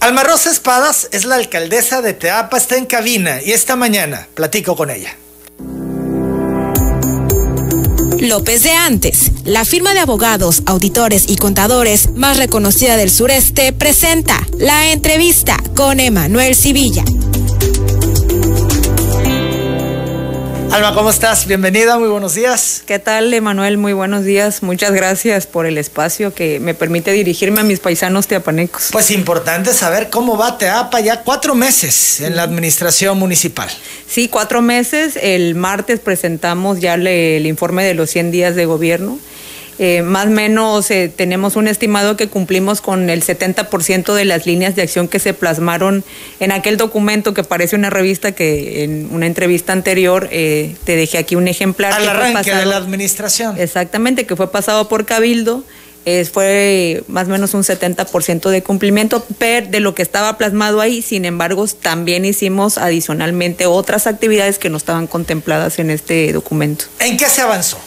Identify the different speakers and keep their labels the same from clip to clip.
Speaker 1: Alma Rosa Espadas es la alcaldesa de Teapa, está en cabina y esta mañana platico con ella.
Speaker 2: López de Antes, la firma de abogados, auditores y contadores más reconocida del sureste, presenta la entrevista con Emanuel Civilla.
Speaker 1: Alma, ¿cómo estás? Bienvenida, muy buenos días.
Speaker 3: ¿Qué tal, Emanuel? Muy buenos días. Muchas gracias por el espacio que me permite dirigirme a mis paisanos teapanecos.
Speaker 1: Pues importante saber cómo va Teapa ya cuatro meses en la administración municipal.
Speaker 3: Sí, cuatro meses. El martes presentamos ya el informe de los 100 días de gobierno. Eh, más o menos eh, tenemos un estimado que cumplimos con el 70% de las líneas de acción que se plasmaron en aquel documento que parece una revista que en una entrevista anterior eh, te dejé aquí un ejemplar.
Speaker 1: Al arranque de la administración.
Speaker 3: Exactamente, que fue pasado por Cabildo. fue más o menos un 70% de cumplimiento de lo que estaba plasmado ahí. Sin embargo, también hicimos adicionalmente otras actividades que no estaban contempladas en este documento.
Speaker 1: ¿En qué se avanzó?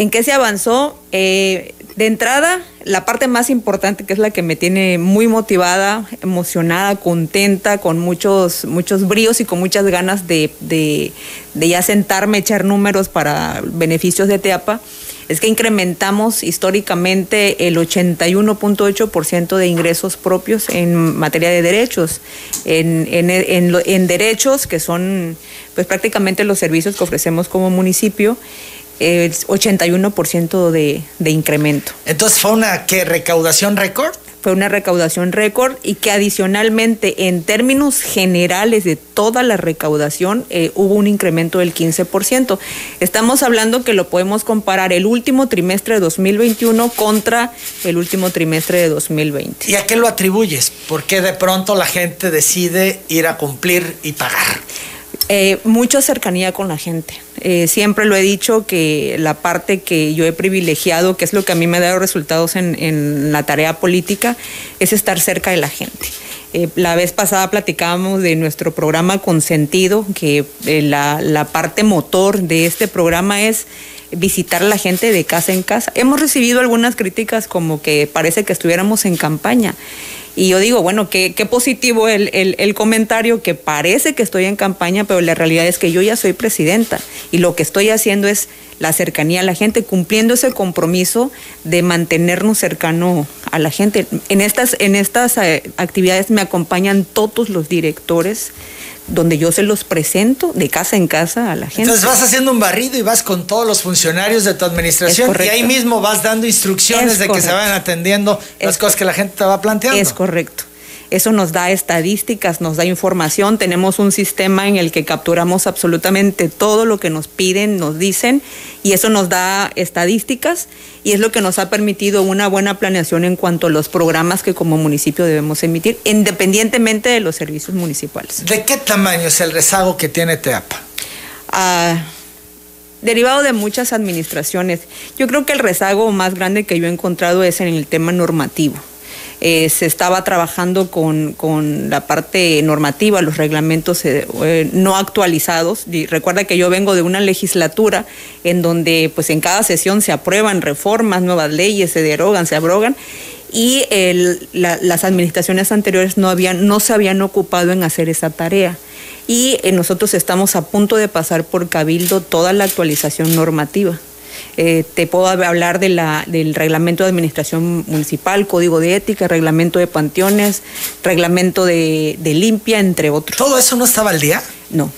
Speaker 3: ¿En qué se avanzó? Eh, de entrada, la parte más importante, que es la que me tiene muy motivada, emocionada, contenta, con muchos, muchos bríos y con muchas ganas de, de, ya sentarme, echar números para beneficios de Teapa, es que incrementamos históricamente el 81.8% de ingresos propios en materia de derechos, en, en, en, en derechos que son pues prácticamente los servicios que ofrecemos como municipio el 81% de, de incremento.
Speaker 1: Entonces fue una ¿qué, recaudación récord.
Speaker 3: Fue una recaudación récord y que adicionalmente en términos generales de toda la recaudación eh, hubo un incremento del 15%. Estamos hablando que lo podemos comparar el último trimestre de 2021 contra el último trimestre de 2020.
Speaker 1: ¿Y a qué lo atribuyes? ¿Por qué de pronto la gente decide ir a cumplir y pagar?
Speaker 3: Eh, mucha cercanía con la gente. Eh, siempre lo he dicho que la parte que yo he privilegiado, que es lo que a mí me ha dado resultados en, la tarea política, es estar cerca de la gente. Eh, la vez pasada platicábamos de nuestro programa Consentido, que la, la parte motor de este programa es visitar a la gente de casa en casa. Hemos recibido algunas críticas como que parece que estuviéramos en campaña. Y yo digo, bueno, qué, qué positivo el, el, comentario que parece que estoy en campaña, pero la realidad es que yo ya soy presidenta y lo que estoy haciendo es la cercanía a la gente, cumpliendo ese compromiso de mantenernos cercano a la gente. En estas, en estas eh, actividades me acompañan todos los directores donde yo se los presento de casa en casa a la gente.
Speaker 1: Entonces vas haciendo un barrido y vas con todos los funcionarios de tu administración y ahí mismo vas dando instrucciones de que se vayan atendiendo las cosas que la gente te va planteando.
Speaker 3: Es correcto. Eso nos da estadísticas, nos da información, tenemos un sistema en el que capturamos absolutamente todo lo que nos piden, nos dicen, y eso nos da estadísticas y es lo que nos ha permitido una buena planeación en cuanto a los programas que como municipio debemos emitir, independientemente de los servicios municipales.
Speaker 1: ¿De qué tamaño es el rezago que tiene TEAPA?
Speaker 3: Ah, derivado de muchas administraciones. Yo creo que el rezago más grande que yo he encontrado es en el tema normativo. Eh, se estaba trabajando con, con, la parte normativa, los reglamentos eh, eh, no actualizados. Y recuerda que yo vengo de una legislatura en donde pues en cada sesión se aprueban reformas, nuevas leyes, se derogan, se abrogan y el, las administraciones anteriores no, habían, no se habían ocupado en hacer esa tarea. Y nosotros estamos a punto de pasar por Cabildo toda la actualización normativa. Eh, te puedo hablar de la, del reglamento de administración municipal, código de ética, reglamento de panteones, reglamento de, limpia, entre otros.
Speaker 1: ¿Todo eso no estaba al día?
Speaker 3: No,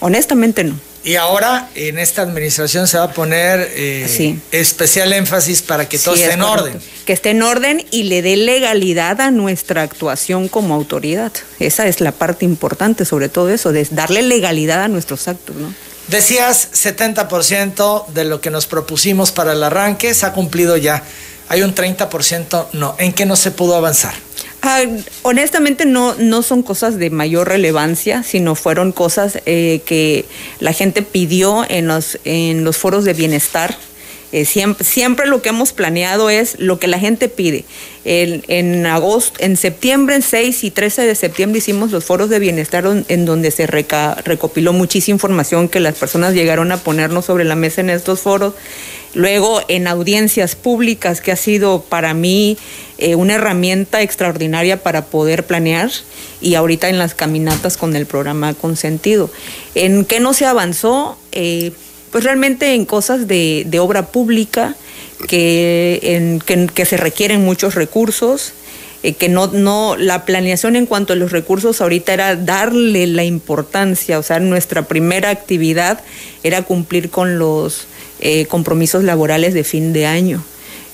Speaker 3: honestamente no.
Speaker 1: Y ahora en esta administración se va a poner eh, especial énfasis para que todo esté en orden.
Speaker 3: Que esté en orden y le dé legalidad a nuestra actuación como autoridad. Esa es la parte importante sobre todo eso, de darle legalidad a nuestros actos, ¿no?
Speaker 1: Decías 70% de lo que nos propusimos para el arranque se ha cumplido ya. Hay un 30% no. ¿En qué no se pudo avanzar?
Speaker 3: Ah, honestamente no, no son cosas de mayor relevancia, sino fueron cosas eh, que la gente pidió en los, en los foros de bienestar Eh, siempre, siempre lo que hemos planeado es lo que la gente pide. en agosto, en septiembre, en 6 y 13 de septiembre hicimos los foros de bienestar en donde se recopiló muchísima información que las personas llegaron a ponernos sobre la mesa en estos foros. Luego en audiencias públicas, que ha sido para mí eh, una herramienta extraordinaria para poder planear y ahorita en las caminatas con el programa Consentido. ¿En qué no se avanzó? Eh, pues realmente en cosas de, obra pública, que, en, que, se requieren muchos recursos, eh, que no, no, la planeación en cuanto a los recursos ahorita era darle la importancia, o sea, nuestra primera actividad era cumplir con los eh, compromisos laborales de fin de año.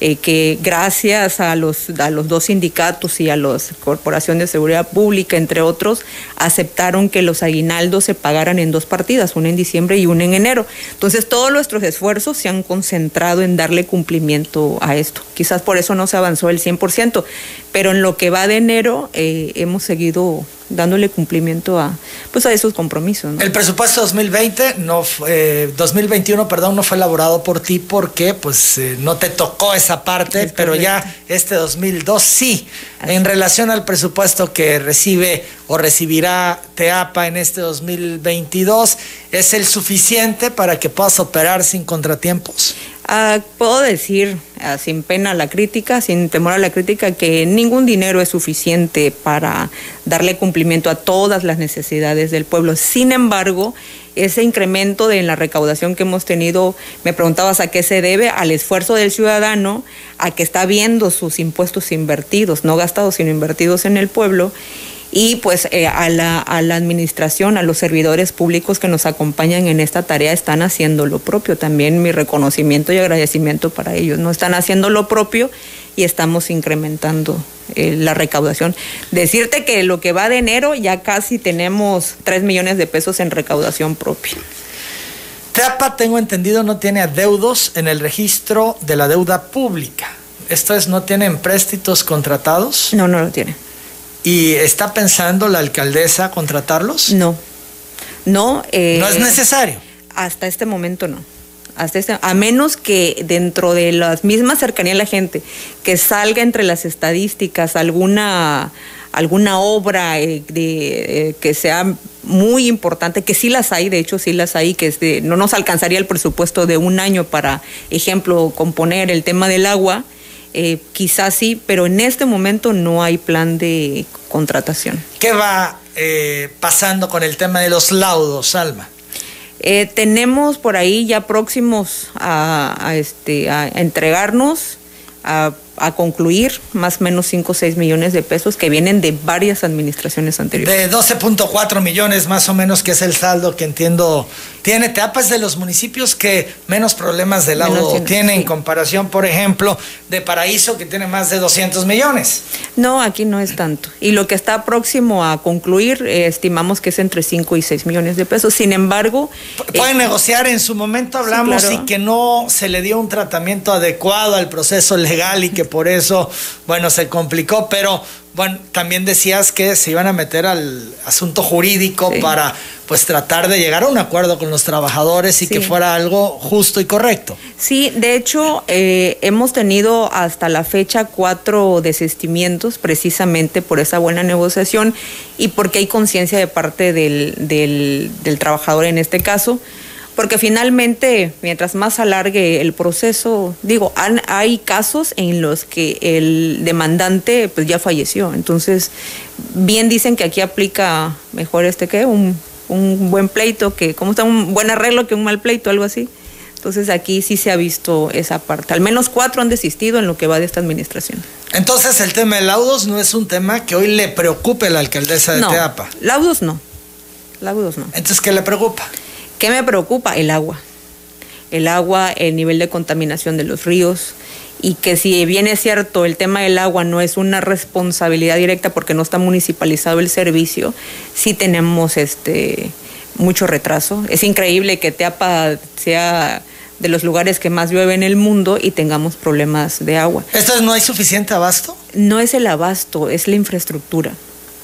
Speaker 3: Eh, que gracias a los, a los dos sindicatos y a la Corporación de Seguridad Pública, entre otros, aceptaron que los aguinaldos se pagaran en dos partidas, una en diciembre y una en enero. Entonces, todos nuestros esfuerzos se han concentrado en darle cumplimiento a esto. Quizás por eso no se avanzó el 100%, pero en lo que va de enero eh, hemos seguido dándole cumplimiento a pues a esos compromisos.
Speaker 1: El presupuesto 2020 no 2021, perdón, no fue elaborado por ti porque pues eh, no te tocó esa parte, pero ya este 2002 sí. En relación al presupuesto que recibe o recibirá Teapa en este 2022, ¿es el suficiente para que puedas operar sin contratiempos?
Speaker 3: Ah, puedo decir, ah, sin pena la crítica, sin temor a la crítica, que ningún dinero es suficiente para darle cumplimiento a todas las necesidades del pueblo. Sin embargo, ese incremento de la recaudación que hemos tenido, me preguntabas a qué se debe, al esfuerzo del ciudadano, a que está viendo sus impuestos invertidos, no gastados, sino invertidos en el pueblo y pues eh, a, la, a, la, administración, a los servidores públicos que nos acompañan en esta tarea están haciendo lo propio. También mi reconocimiento y agradecimiento para ellos. No están haciendo lo propio y estamos incrementando eh, la recaudación. Decirte que lo que va de enero ya casi tenemos 3 millones de pesos en recaudación propia.
Speaker 1: TEAPA, tengo entendido, no tiene adeudos en el registro de la deuda pública. ¿Esto es, no tiene empréstitos contratados?
Speaker 3: No, no lo tiene.
Speaker 1: ¿Y está pensando la alcaldesa contratarlos?
Speaker 3: No. No.
Speaker 1: Eh, no es necesario.
Speaker 3: Hasta este momento no. Hasta este, a menos que dentro de las mismas cercanías de la gente, que salga entre las estadísticas alguna alguna obra eh, de, eh, que sea muy importante, que sí las hay, de hecho sí las hay, que no nos alcanzaría el presupuesto de un año para, ejemplo, componer el tema del agua, eh, quizás sí, pero en este momento no hay plan de contratación.
Speaker 1: ¿Qué va eh, pasando con el tema de los laudos, Alma?
Speaker 3: Eh, tenemos por ahí ya próximos a, este, a entregarnos, a a concluir más o menos 5 o 6 millones de pesos que vienen de varias administraciones anteriores.
Speaker 1: De 12.4 millones más o menos, que es el saldo que entiendo tiene Teapas de los municipios que menos problemas de laudo tiene, en comparación, por ejemplo, de Paraíso, que tiene más de 200 millones.
Speaker 3: No, aquí no es tanto. Y lo que está próximo a concluir, eh, estimamos que es entre 5 y 6 millones de pesos. Sin embargo...
Speaker 1: Pueden eh, negociar, en su momento hablamos y que no se le dio un tratamiento adecuado al proceso legal y que por eso, bueno, se complicó, pero bueno, también decías que se iban a meter al asunto jurídico para pues tratar de llegar a un acuerdo con los trabajadores y que fuera algo justo y correcto.
Speaker 3: Sí, de hecho eh, hemos tenido hasta la fecha cuatro desistimientos precisamente por esa buena negociación y porque hay conciencia de parte del, del, del trabajador en este caso porque finalmente, mientras más alargue el proceso, digo, hay casos en los que el demandante pues ya falleció, entonces bien dicen que aquí aplica mejor este que un, un buen pleito, que como está un buen arreglo que un mal pleito, algo así. Entonces aquí sí se ha visto esa parte. Al menos cuatro han desistido en lo que va de esta administración.
Speaker 1: Entonces el tema de laudos no es un tema que hoy le preocupe a la alcaldesa de
Speaker 3: no,
Speaker 1: Teapa.
Speaker 3: Laudos no. Laudos no.
Speaker 1: Entonces, ¿qué le preocupa?
Speaker 3: ¿Qué me preocupa? El agua. El agua, el nivel de contaminación de los ríos y que si bien es cierto el tema del agua no es una responsabilidad directa porque no está municipalizado el servicio, sí tenemos este mucho retraso. Es increíble que Teapa sea de los lugares que más llueve en el mundo y tengamos problemas de agua.
Speaker 1: ¿Esto no hay suficiente abasto?
Speaker 3: No es el abasto, es la infraestructura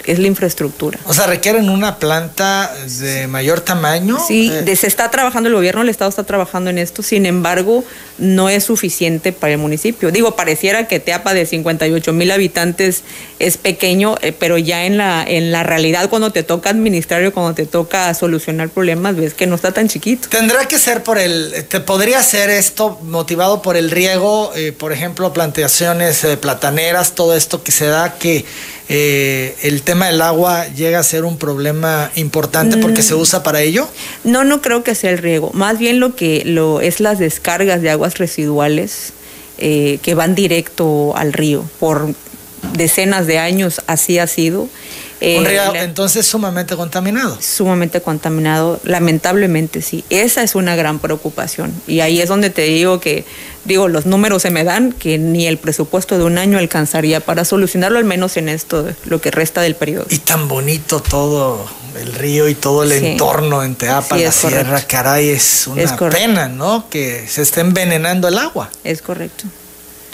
Speaker 3: es la infraestructura.
Speaker 1: O sea, requieren una planta de mayor tamaño.
Speaker 3: Sí,
Speaker 1: Eh,
Speaker 3: se está trabajando, el gobierno del estado está trabajando en esto, sin embargo, no es suficiente para el municipio. Digo, pareciera que Teapa de 58 mil habitantes es pequeño, eh, pero ya en la, en la realidad cuando te toca administrar o cuando te toca solucionar problemas, ves que no está tan chiquito.
Speaker 1: Tendrá que ser por el, te podría ser esto motivado por el riego, eh, por ejemplo, plantaciones eh, plataneras, todo esto que se da que eh, el tema del agua llega a ser un problema importante porque se usa para ello.
Speaker 3: No, no creo que sea el riego. Más bien lo que lo es las descargas de aguas residuales eh, que van directo al río. Por decenas de años así ha sido. Eh,
Speaker 1: un río entonces sumamente contaminado.
Speaker 3: sumamente contaminado, lamentablemente sí. Esa es una gran preocupación. Y ahí es donde te digo que, digo, los números se me dan que ni el presupuesto de un año alcanzaría para solucionarlo, al menos en esto, lo que resta del periodo.
Speaker 1: Y tan bonito todo el río y todo el
Speaker 3: Sí.
Speaker 1: entorno en Teapa,
Speaker 3: Sí,
Speaker 1: la sierra,
Speaker 3: correcto.
Speaker 1: caray, es una
Speaker 3: Es
Speaker 1: pena, ¿no? Que se esté envenenando el agua.
Speaker 3: Es correcto.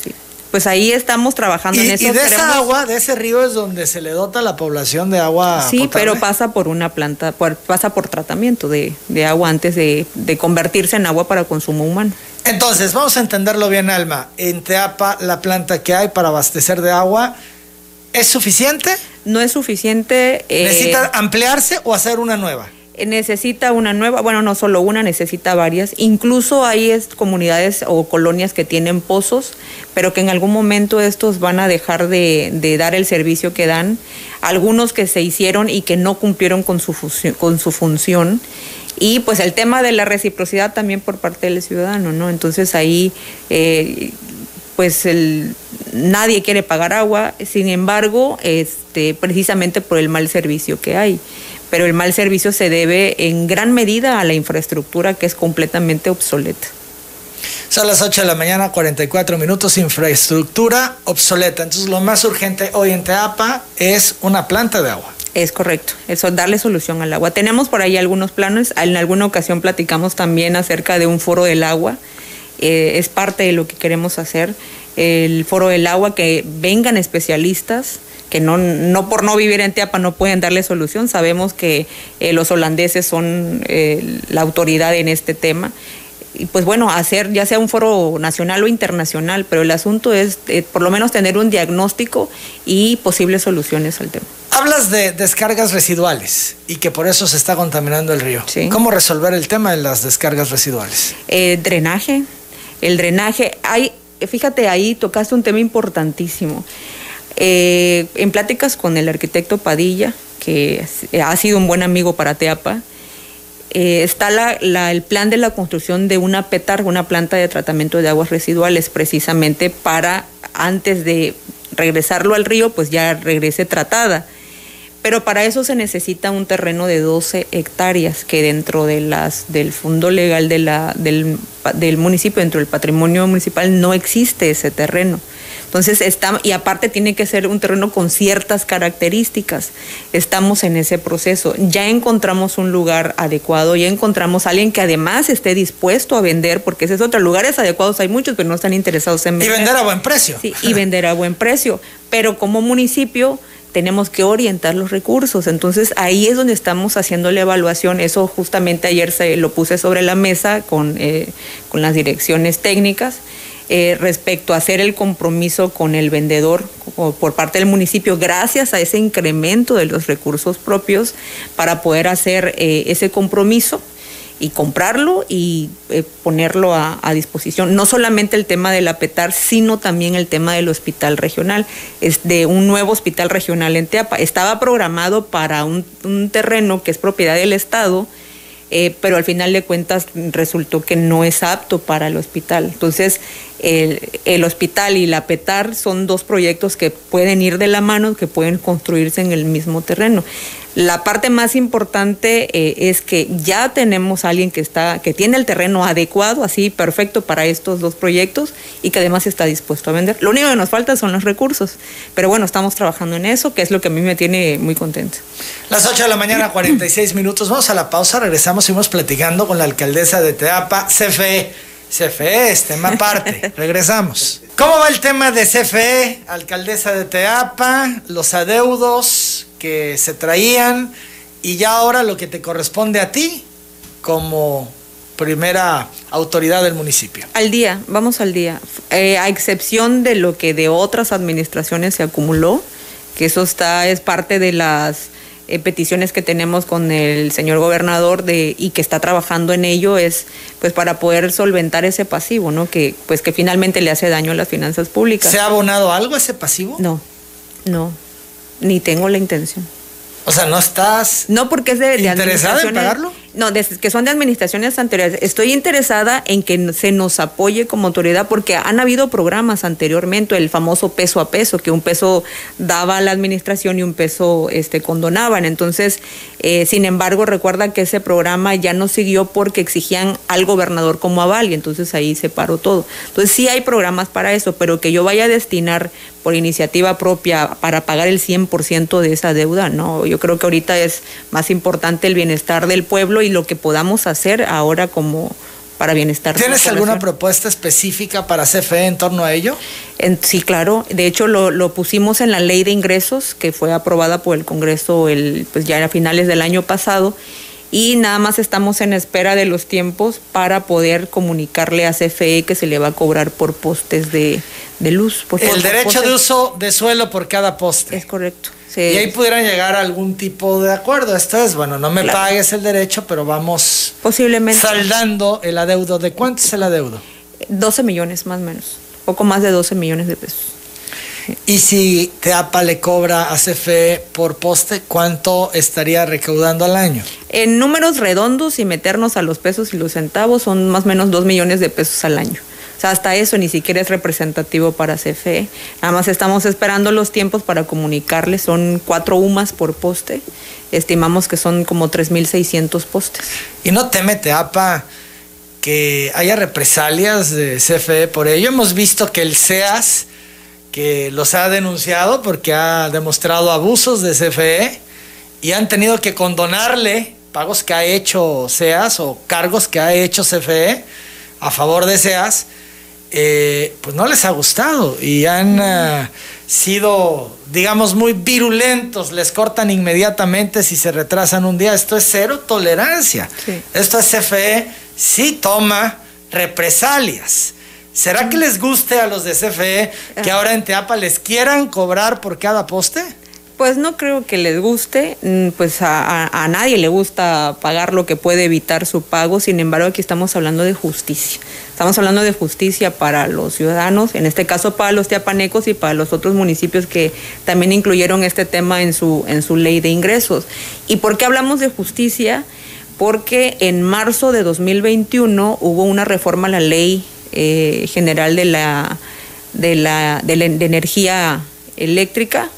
Speaker 3: Sí. Pues ahí estamos trabajando
Speaker 1: Y,
Speaker 3: en eso.
Speaker 1: y de esa
Speaker 3: Queremos-
Speaker 1: agua, de ese río es donde se le dota a la población de agua.
Speaker 3: Sí,
Speaker 1: potable.
Speaker 3: pero pasa por una planta, por- pasa por tratamiento de, de agua antes de, de convertirse en agua para consumo humano.
Speaker 1: Entonces, vamos a entenderlo bien, Alma. En Teapa, la planta que hay para abastecer de agua, ¿es suficiente?
Speaker 3: No es suficiente. eh,
Speaker 1: ¿Necesita ampliarse o hacer una nueva?
Speaker 3: necesita una nueva, bueno, no solo una, necesita varias. Incluso hay es- comunidades o colonias que tienen pozos, pero que en algún momento estos van a dejar de, de dar el servicio que dan. Algunos que se hicieron y que no cumplieron con su, funcio- con su función. Y pues el tema de la reciprocidad también por parte del ciudadano, ¿no? Entonces ahí, eh, pues nadie quiere pagar agua, sin embargo, este, precisamente por el mal servicio que hay. Pero el mal servicio se debe en gran medida a la infraestructura que es completamente obsoleta.
Speaker 1: Son las 8 de la mañana, 44 minutos, infraestructura obsoleta. Entonces, lo más urgente hoy en Teapa es una planta de agua.
Speaker 3: Es correcto, eso, darle solución al agua. Tenemos por ahí algunos planes, en alguna ocasión platicamos también acerca de un foro del agua, Eh, es parte de lo que queremos hacer, el foro del agua, que vengan especialistas, que no, no por no vivir en Teapa no pueden darle solución, sabemos que eh, los holandeses son eh, la autoridad en este tema. Y pues bueno, hacer ya sea un foro nacional o internacional, pero el asunto es eh, por lo menos tener un diagnóstico y posibles soluciones al tema.
Speaker 1: Hablas de descargas residuales y que por eso se está contaminando el río.
Speaker 3: Sí.
Speaker 1: ¿Cómo resolver el tema de las descargas residuales?
Speaker 3: Eh, drenaje, el drenaje, hay, fíjate, ahí tocaste un tema importantísimo. Eh, en pláticas con el arquitecto Padilla, que ha sido un buen amigo para Teapa, eh, está la- el plan de la construcción de una PETAR, una planta de tratamiento de aguas residuales, precisamente para antes de regresarlo al río, pues ya regrese tratada. Pero para eso se necesita un terreno de 12 hectáreas que dentro del fondo legal del municipio, dentro del patrimonio municipal, no existe ese terreno. Entonces, está, y aparte tiene que ser un terreno con ciertas características. Estamos en ese proceso. Ya encontramos un lugar adecuado, ya encontramos a alguien que además esté dispuesto a vender, porque ese es otro. Lugares adecuados hay muchos, pero no están interesados en
Speaker 1: Y
Speaker 3: vender.
Speaker 1: vender a buen precio.
Speaker 3: Sí, y vender a buen precio. Pero como municipio tenemos que orientar los recursos. Entonces ahí es donde estamos haciendo la evaluación. Eso justamente ayer se lo puse sobre la mesa con, eh, con las direcciones técnicas. Eh, respecto a hacer el compromiso con el vendedor por parte del municipio, gracias a ese incremento de los recursos propios, para poder hacer eh, ese compromiso y comprarlo y eh, ponerlo a, disposición. No solamente el tema del APETAR, sino también el tema del hospital regional. Es de un nuevo hospital regional en Teapa. Estaba programado para un terreno que es propiedad del Estado, eh, pero al final de cuentas resultó que no es apto para el hospital. Entonces, el, el hospital y la PETAR son dos proyectos que pueden ir de la mano, que pueden construirse en el mismo terreno. La parte más importante eh, es que ya tenemos a alguien que está, que tiene el terreno adecuado, así perfecto para estos dos proyectos y que además está dispuesto a vender. Lo único que nos falta son los recursos, pero bueno, estamos trabajando en eso, que es lo que a mí me tiene muy contenta.
Speaker 1: Las 8 de la mañana, 46 minutos. Vamos a la pausa, regresamos, seguimos platicando con la alcaldesa de Teapa, CFE. CFE es tema aparte. Regresamos. ¿Cómo va el tema de CFE, alcaldesa de Teapa, los adeudos que se traían y ya ahora lo que te corresponde a ti como primera autoridad del municipio.
Speaker 3: Al día, vamos al día. Eh, a excepción de lo que de otras administraciones se acumuló, que eso está, es parte de las eh, peticiones que tenemos con el señor gobernador de, y que está trabajando en ello es pues para poder solventar ese pasivo, ¿no? Que pues que finalmente le hace daño a las finanzas públicas.
Speaker 1: ¿Se ha abonado algo ese pasivo?
Speaker 3: No, no, ni tengo la intención.
Speaker 1: O sea, no estás
Speaker 3: no porque es de,
Speaker 1: interesada en pagarlo.
Speaker 3: No, que son de administraciones anteriores. Estoy interesada en que se nos apoye como autoridad porque han habido programas anteriormente, el famoso peso a peso, que un peso daba a la administración y un peso este, condonaban. Entonces, eh, sin embargo, recuerda que ese programa ya no siguió porque exigían al gobernador como aval y entonces ahí se paró todo. Entonces, sí hay programas para eso, pero que yo vaya a destinar por iniciativa propia para pagar el 100% de esa deuda, no. Yo creo que ahorita es más importante el bienestar del pueblo y lo que podamos hacer ahora como para bienestar.
Speaker 1: ¿Tienes alguna propuesta específica para CFE en torno a ello?
Speaker 3: sí, claro. De hecho, lo, pusimos en la ley de ingresos que fue aprobada por el Congreso el, pues ya a finales del año pasado y nada más estamos en espera de los tiempos para poder comunicarle a CFE que se le va a cobrar por postes de, luz.
Speaker 1: el derecho de uso de suelo por cada poste.
Speaker 3: Es correcto.
Speaker 1: Y ahí pudieran llegar a algún tipo de acuerdo. Esto es, bueno, no me pagues el derecho, pero vamos
Speaker 3: posiblemente
Speaker 1: saldando el adeudo. ¿De cuánto es el adeudo?
Speaker 3: 12 millones más o menos, poco más de 12 millones de pesos.
Speaker 1: Y si Teapa le cobra a CFE por poste, ¿cuánto estaría recaudando al año?
Speaker 3: En números redondos y meternos a los pesos y los centavos son más o menos 2 millones de pesos al año hasta eso ni siquiera es representativo para CFE. Nada más estamos esperando los tiempos para comunicarles. Son cuatro UMAS por poste. Estimamos que son como 3.600 postes.
Speaker 1: ¿Y no teme APA que haya represalias de CFE por ello? Hemos visto que el SEAS, que los ha denunciado porque ha demostrado abusos de CFE y han tenido que condonarle pagos que ha hecho SEAS o cargos que ha hecho CFE a favor de SEAS eh, pues no les ha gustado y han eh, sido, digamos, muy virulentos, les cortan inmediatamente si se retrasan un día. Esto es cero tolerancia. Esto es CFE, sí toma represalias. ¿Será que les guste a los de CFE que ahora en Teapa les quieran cobrar por cada poste?
Speaker 3: Pues no creo que les guste, mm, pues a, a, nadie le gusta pagar lo que puede evitar su pago, sin embargo aquí estamos hablando de justicia. Estamos hablando de justicia para los ciudadanos, en este caso para los tiapanecos y para los otros municipios que también incluyeron este tema en su, en su ley de ingresos. ¿Y por qué hablamos de justicia? Porque en marzo de 2021 hubo una reforma a la ley eh, general de la, de la, de la de energía eléctrica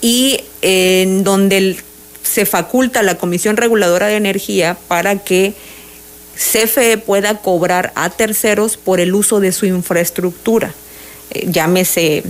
Speaker 3: y en donde se faculta la Comisión Reguladora de Energía para que CFE pueda cobrar a terceros por el uso de su infraestructura, eh, llámese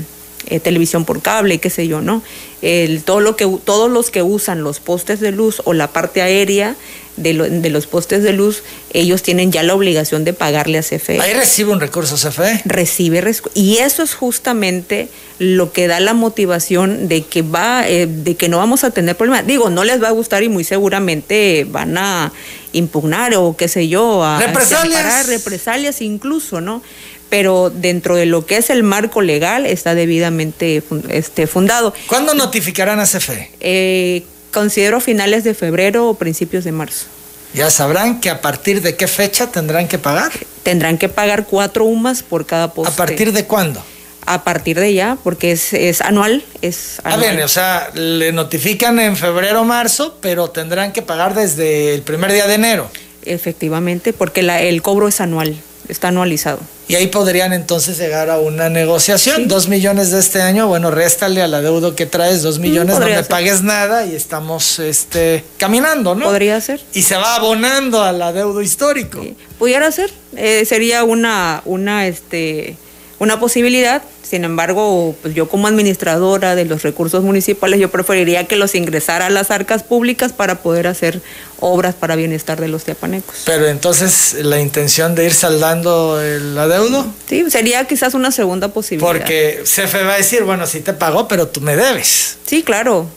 Speaker 3: eh, televisión por cable, qué sé yo, ¿no? El, todo lo que, todos los que usan los postes de luz o la parte aérea de, los postes de luz, ellos tienen ya la obligación de pagarle a CFE.
Speaker 1: Ahí recibe un recurso CFE.
Speaker 3: Recibe, y eso es justamente lo que da la motivación de que va, eh, de que no vamos a tener problemas. Digo, no les va a gustar y muy seguramente van a impugnar o qué sé yo, a
Speaker 1: represalias,
Speaker 3: represalias incluso, ¿no? Pero dentro de lo que es el marco legal está debidamente este, fundado.
Speaker 1: ¿Cuándo notificarán a CFE?
Speaker 3: Eh, considero finales de febrero o principios de marzo.
Speaker 1: ¿Ya sabrán que a partir de qué fecha tendrán que pagar?
Speaker 3: Tendrán que pagar cuatro UMAS por cada poste.
Speaker 1: ¿A partir de cuándo?
Speaker 3: A partir de ya, porque es, es anual. Es
Speaker 1: Ah, bien, o sea, le notifican en febrero o marzo, pero tendrán que pagar desde el primer día de enero.
Speaker 3: Efectivamente, porque la, el cobro es anual está anualizado.
Speaker 1: Y ahí podrían entonces llegar a una negociación. Dos millones de este año, bueno, réstale a la deuda que traes, dos mm, millones, no me pagues nada y estamos este, caminando, ¿no?
Speaker 3: Podría ser.
Speaker 1: Y se va abonando a la deuda histórico.
Speaker 3: Pudiera ser, eh, sería una, una, este, una posibilidad. Sin embargo, pues yo como administradora de los recursos municipales, yo preferiría que los ingresara a las arcas públicas para poder hacer obras para bienestar de los tiapanecos.
Speaker 1: Pero entonces, ¿la intención de ir saldando el adeudo?
Speaker 3: Sí, sería quizás una segunda posibilidad.
Speaker 1: Porque CFE va a decir, bueno, sí te pagó, pero tú me debes.
Speaker 3: Sí, claro.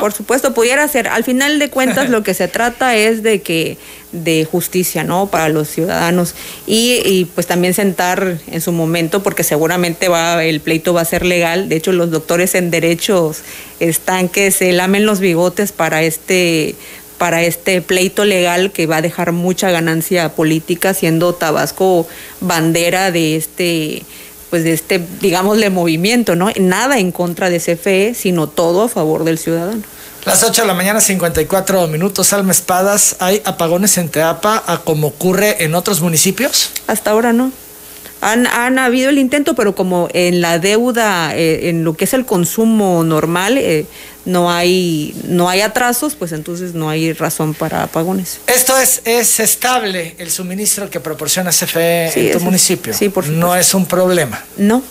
Speaker 3: Por supuesto, pudiera ser. Al final de cuentas, lo que se trata es de que de justicia, ¿no? Para los ciudadanos y, y, pues también sentar en su momento, porque seguramente va el pleito va a ser legal. De hecho, los doctores en derechos están que se lamen los bigotes para este para este pleito legal que va a dejar mucha ganancia política, siendo Tabasco bandera de este pues de este, digámosle, movimiento, ¿no? Nada en contra de CFE, sino todo a favor del ciudadano.
Speaker 1: Las 8 de la mañana, 54 minutos, Alma Espadas. ¿Hay apagones en Teapa a como ocurre en otros municipios?
Speaker 3: Hasta ahora no. Han, han habido el intento, pero como en la deuda, eh, en lo que es el consumo normal, eh, no hay, no hay atrasos, pues entonces no hay razón para apagones.
Speaker 1: Esto es, es estable el suministro que proporciona CFE en tu municipio.
Speaker 3: Sí, por
Speaker 1: No es un problema.
Speaker 3: No.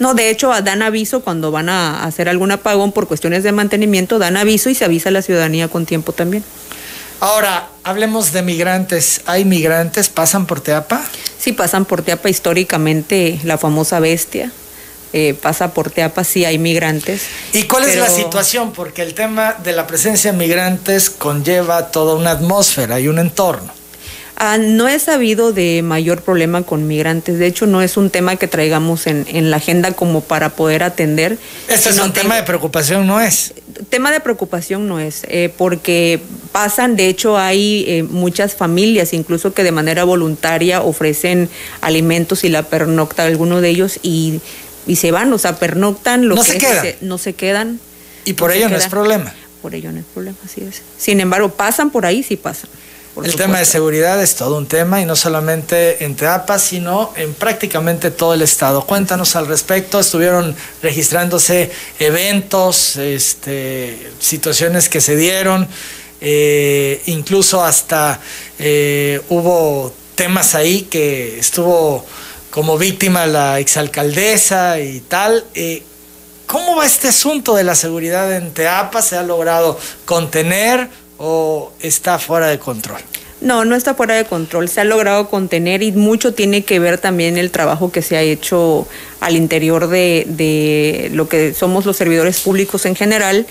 Speaker 3: No, de hecho dan aviso cuando van a hacer algún apagón por cuestiones de mantenimiento, dan aviso y se avisa a la ciudadanía con tiempo también.
Speaker 1: Ahora, hablemos de migrantes. ¿Hay migrantes? ¿Pasan por Teapa?
Speaker 3: Sí, pasan por Teapa históricamente, la famosa bestia. Eh, pasa por Teapa, sí hay migrantes.
Speaker 1: ¿Y cuál es la situación? Porque el tema de la presencia de migrantes conlleva toda una atmósfera y un entorno.
Speaker 3: Ah, no he sabido de mayor problema con migrantes. De hecho, no es un tema que traigamos en, en la agenda como para poder atender.
Speaker 1: Este es un tema de preocupación, ¿no es?
Speaker 3: Tema de preocupación no es, eh, porque pasan, de hecho, hay eh, muchas familias, incluso que de manera voluntaria ofrecen alimentos y la pernocta a alguno de ellos y y se van, o sea, pernoctan,
Speaker 1: lo no se quedan.
Speaker 3: no se quedan.
Speaker 1: Y por ello no es problema.
Speaker 3: Por ello no es problema, así es. Sin embargo, pasan por ahí, sí pasan.
Speaker 1: el tema de seguridad es todo un tema y no solamente en Teapa, sino en prácticamente todo el estado. Cuéntanos al respecto, estuvieron registrándose eventos, este, situaciones que se dieron, eh, incluso hasta eh, hubo temas ahí que estuvo como víctima la exalcaldesa y tal. Eh, ¿Cómo va este asunto de la seguridad en Teapa? ¿Se ha logrado contener o está fuera de control?
Speaker 3: No, no está fuera de control. Se ha logrado contener y mucho tiene que ver también el trabajo que se ha hecho al interior de, lo que somos los servidores públicos en general.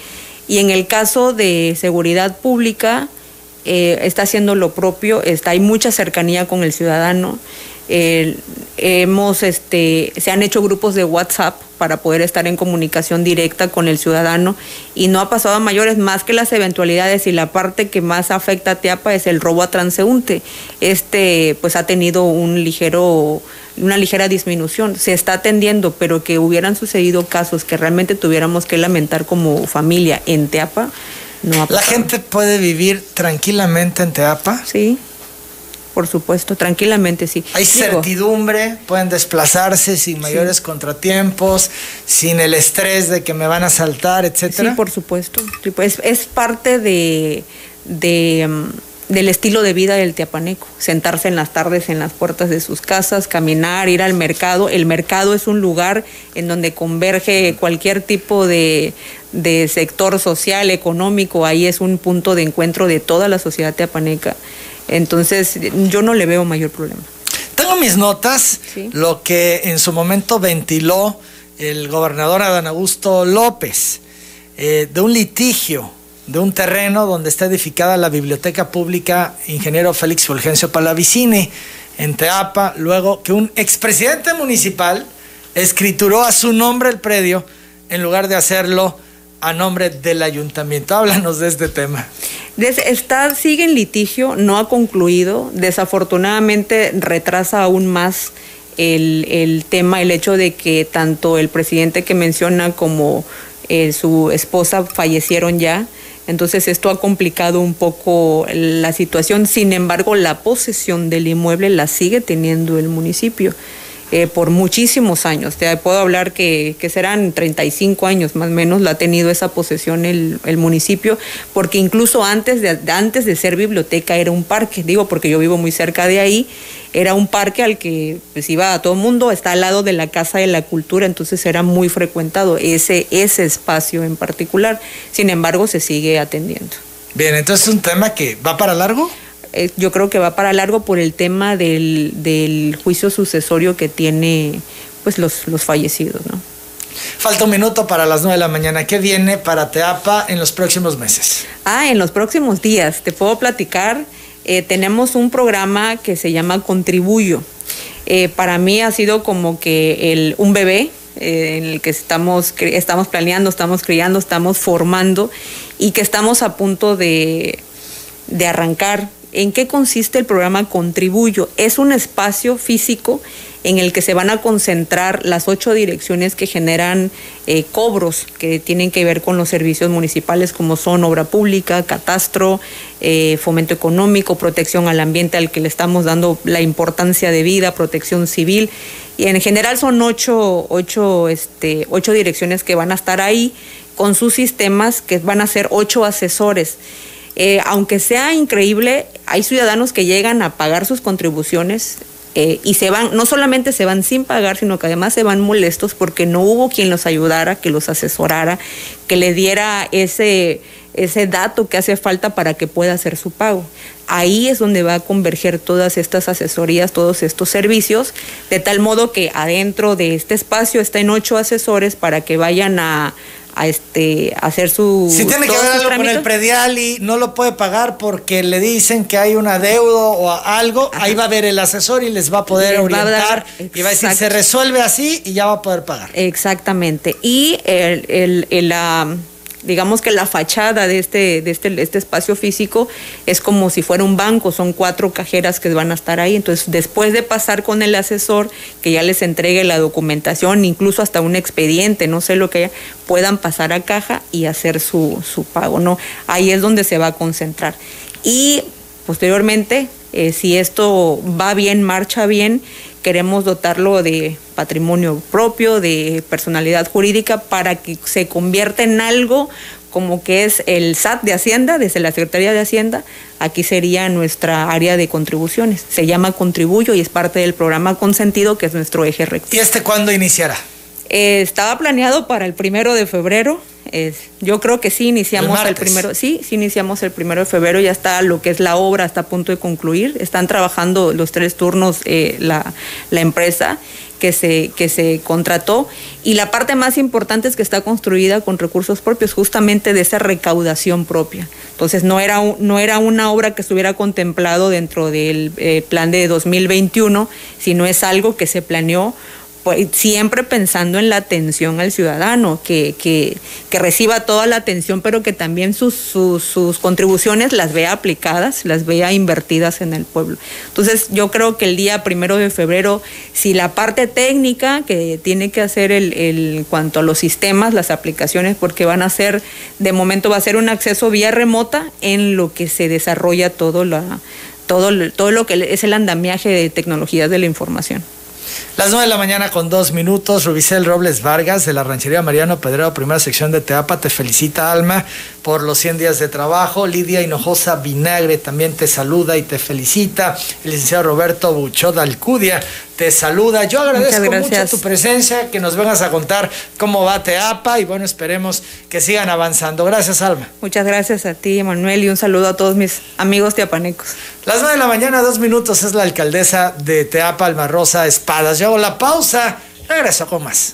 Speaker 3: Y en el caso de seguridad pública, eh, está haciendo lo propio, está, hay mucha cercanía con el ciudadano hemos, este, se han hecho grupos de WhatsApp para poder estar en comunicación directa con el ciudadano y no ha pasado a mayores más que las eventualidades y la parte que más afecta a Teapa es el robo a transeúnte. Este pues ha tenido un ligero una ligera disminución, se está atendiendo, pero que hubieran sucedido casos que realmente tuviéramos que lamentar como familia en Teapa, no ha
Speaker 1: pasado. ¿La gente puede vivir tranquilamente en Teapa?
Speaker 3: Sí por supuesto, tranquilamente sí.
Speaker 1: Hay certidumbre, pueden desplazarse sin mayores contratiempos, sin el estrés de que me van a saltar, etcétera.
Speaker 3: Sí, por supuesto. pues es parte de, de mm, del estilo de vida del tiapaneco, sentarse en las tardes en las puertas de sus casas, caminar, ir al mercado. El mercado es un lugar en donde converge cualquier tipo de, de sector social, económico, ahí es un punto de encuentro de toda la sociedad teapaneca. Entonces, yo no le veo mayor problema.
Speaker 1: Tengo mis notas, lo que en su momento ventiló el gobernador Adán Augusto López, eh, de un litigio, de un terreno donde está edificada la Biblioteca Pública Ingeniero Félix Fulgencio Palavicini, en Teapa, luego que un expresidente municipal escrituró a su nombre el predio en lugar de hacerlo a nombre del ayuntamiento. Háblanos de este tema.
Speaker 3: Está, sigue en litigio, no ha concluido. Desafortunadamente retrasa aún más el, tema, el hecho de que tanto el presidente que menciona como eh, su esposa fallecieron ya. Entonces esto ha complicado un poco la situación. Sin embargo, la posesión del inmueble la sigue teniendo el municipio. Eh, por muchísimos años. Te puedo hablar que, serán 35 años más o menos, la ha tenido esa posesión el, municipio, porque incluso antes de, antes de ser biblioteca era un parque, digo porque yo vivo muy cerca de ahí, era un parque al que pues, iba a todo el mundo, está al lado de la Casa de la Cultura, entonces era muy frecuentado ese, ese espacio en particular. Sin embargo, se sigue atendiendo.
Speaker 1: Bien, entonces es un tema que va para largo.
Speaker 3: Eh, yo creo que va para largo por el tema del, del juicio sucesorio que tiene pues los, los fallecidos, ¿no?
Speaker 1: Falta un minuto para las 9 de la mañana. ¿Qué viene para Teapa en los próximos meses?
Speaker 3: Ah, en los próximos días. Te puedo platicar. Eh, tenemos un programa que se llama Contribuyo. Eh, para mí ha sido como que el, un bebé eh, en el que estamos, estamos planeando, estamos criando, estamos formando y que estamos a punto de, de arrancar. ¿En qué consiste el programa Contribuyo? Es un espacio físico en el que se van a concentrar las ocho direcciones que generan eh, cobros que tienen que ver con los servicios municipales como son obra pública, catastro, eh, fomento económico, protección al ambiente al que le estamos dando la importancia de vida, protección civil. Y en general son ocho, ocho, este, ocho direcciones que van a estar ahí con sus sistemas que van a ser ocho asesores. Eh, aunque sea increíble, hay ciudadanos que llegan a pagar sus contribuciones eh, y se van, no solamente se van sin pagar, sino que además se van molestos porque no hubo quien los ayudara, que los asesorara, que le diera ese, ese dato que hace falta para que pueda hacer su pago. Ahí es donde va a converger todas estas asesorías, todos estos servicios, de tal modo que adentro de este espacio estén ocho asesores para que vayan a, a este hacer su
Speaker 1: si tiene que ver algo con el predial y no lo puede pagar porque le dicen que hay un adeudo o algo ahí va a ver el asesor y les va a poder orientar y va a decir se resuelve así y ya va a poder pagar
Speaker 3: exactamente. Y el, el, el la digamos que la fachada de este, de este, este espacio físico es como si fuera un banco, son cuatro cajeras que van a estar ahí. Entonces, después de pasar con el asesor, que ya les entregue la documentación, incluso hasta un expediente, no sé lo que haya, puedan pasar a caja y hacer su, su pago, ¿no? Ahí es donde se va a concentrar. Y posteriormente, eh, si esto va bien, marcha bien, queremos dotarlo de patrimonio propio, de personalidad jurídica, para que se convierta en algo como que es el SAT de Hacienda, desde la Secretaría de Hacienda, aquí sería nuestra área de contribuciones. Se llama Contribuyo y es parte del programa Consentido, que es nuestro eje recto.
Speaker 1: ¿Y este cuándo iniciará?
Speaker 3: Eh, estaba planeado para el primero de febrero. yo creo que sí iniciamos el, primero, sí, sí iniciamos el primero de febrero, ya está lo que es la obra, está a punto de concluir. Están trabajando los tres turnos eh, la, la empresa que se, que se contrató. Y la parte más importante es que está construida con recursos propios, justamente de esa recaudación propia. Entonces, no era, no era una obra que estuviera contemplado dentro del eh, plan de 2021, sino es algo que se planeó pues, siempre pensando en la atención al ciudadano, que, que, que reciba toda la atención, pero que también sus, sus, contribuciones las vea aplicadas, las vea invertidas en el pueblo. Entonces, yo creo que el día primero de febrero, si la parte técnica que tiene que hacer el, el cuanto a los sistemas, las aplicaciones, porque van a ser, de momento va a ser un acceso vía remota en lo que se desarrolla todo, la, todo, todo lo que es el andamiaje de tecnologías de la información.
Speaker 1: Las 9 de la mañana con dos minutos, Rubicel Robles Vargas de la ranchería Mariano Pedrero, primera sección de Teapa, te felicita Alma por los 100 días de trabajo. Lidia Hinojosa Vinagre también te saluda y te felicita. El licenciado Roberto Buchot Alcudia te saluda. Yo agradezco mucho tu presencia, que nos vengas a contar cómo va Teapa y bueno, esperemos que sigan avanzando. Gracias, Alma.
Speaker 3: Muchas gracias a ti, Manuel, y un saludo a todos mis amigos teapanecos.
Speaker 1: Las 9 de la mañana, dos minutos, es la alcaldesa de Teapa, Alma Rosa Espadas. Yo la pausa, regreso con más.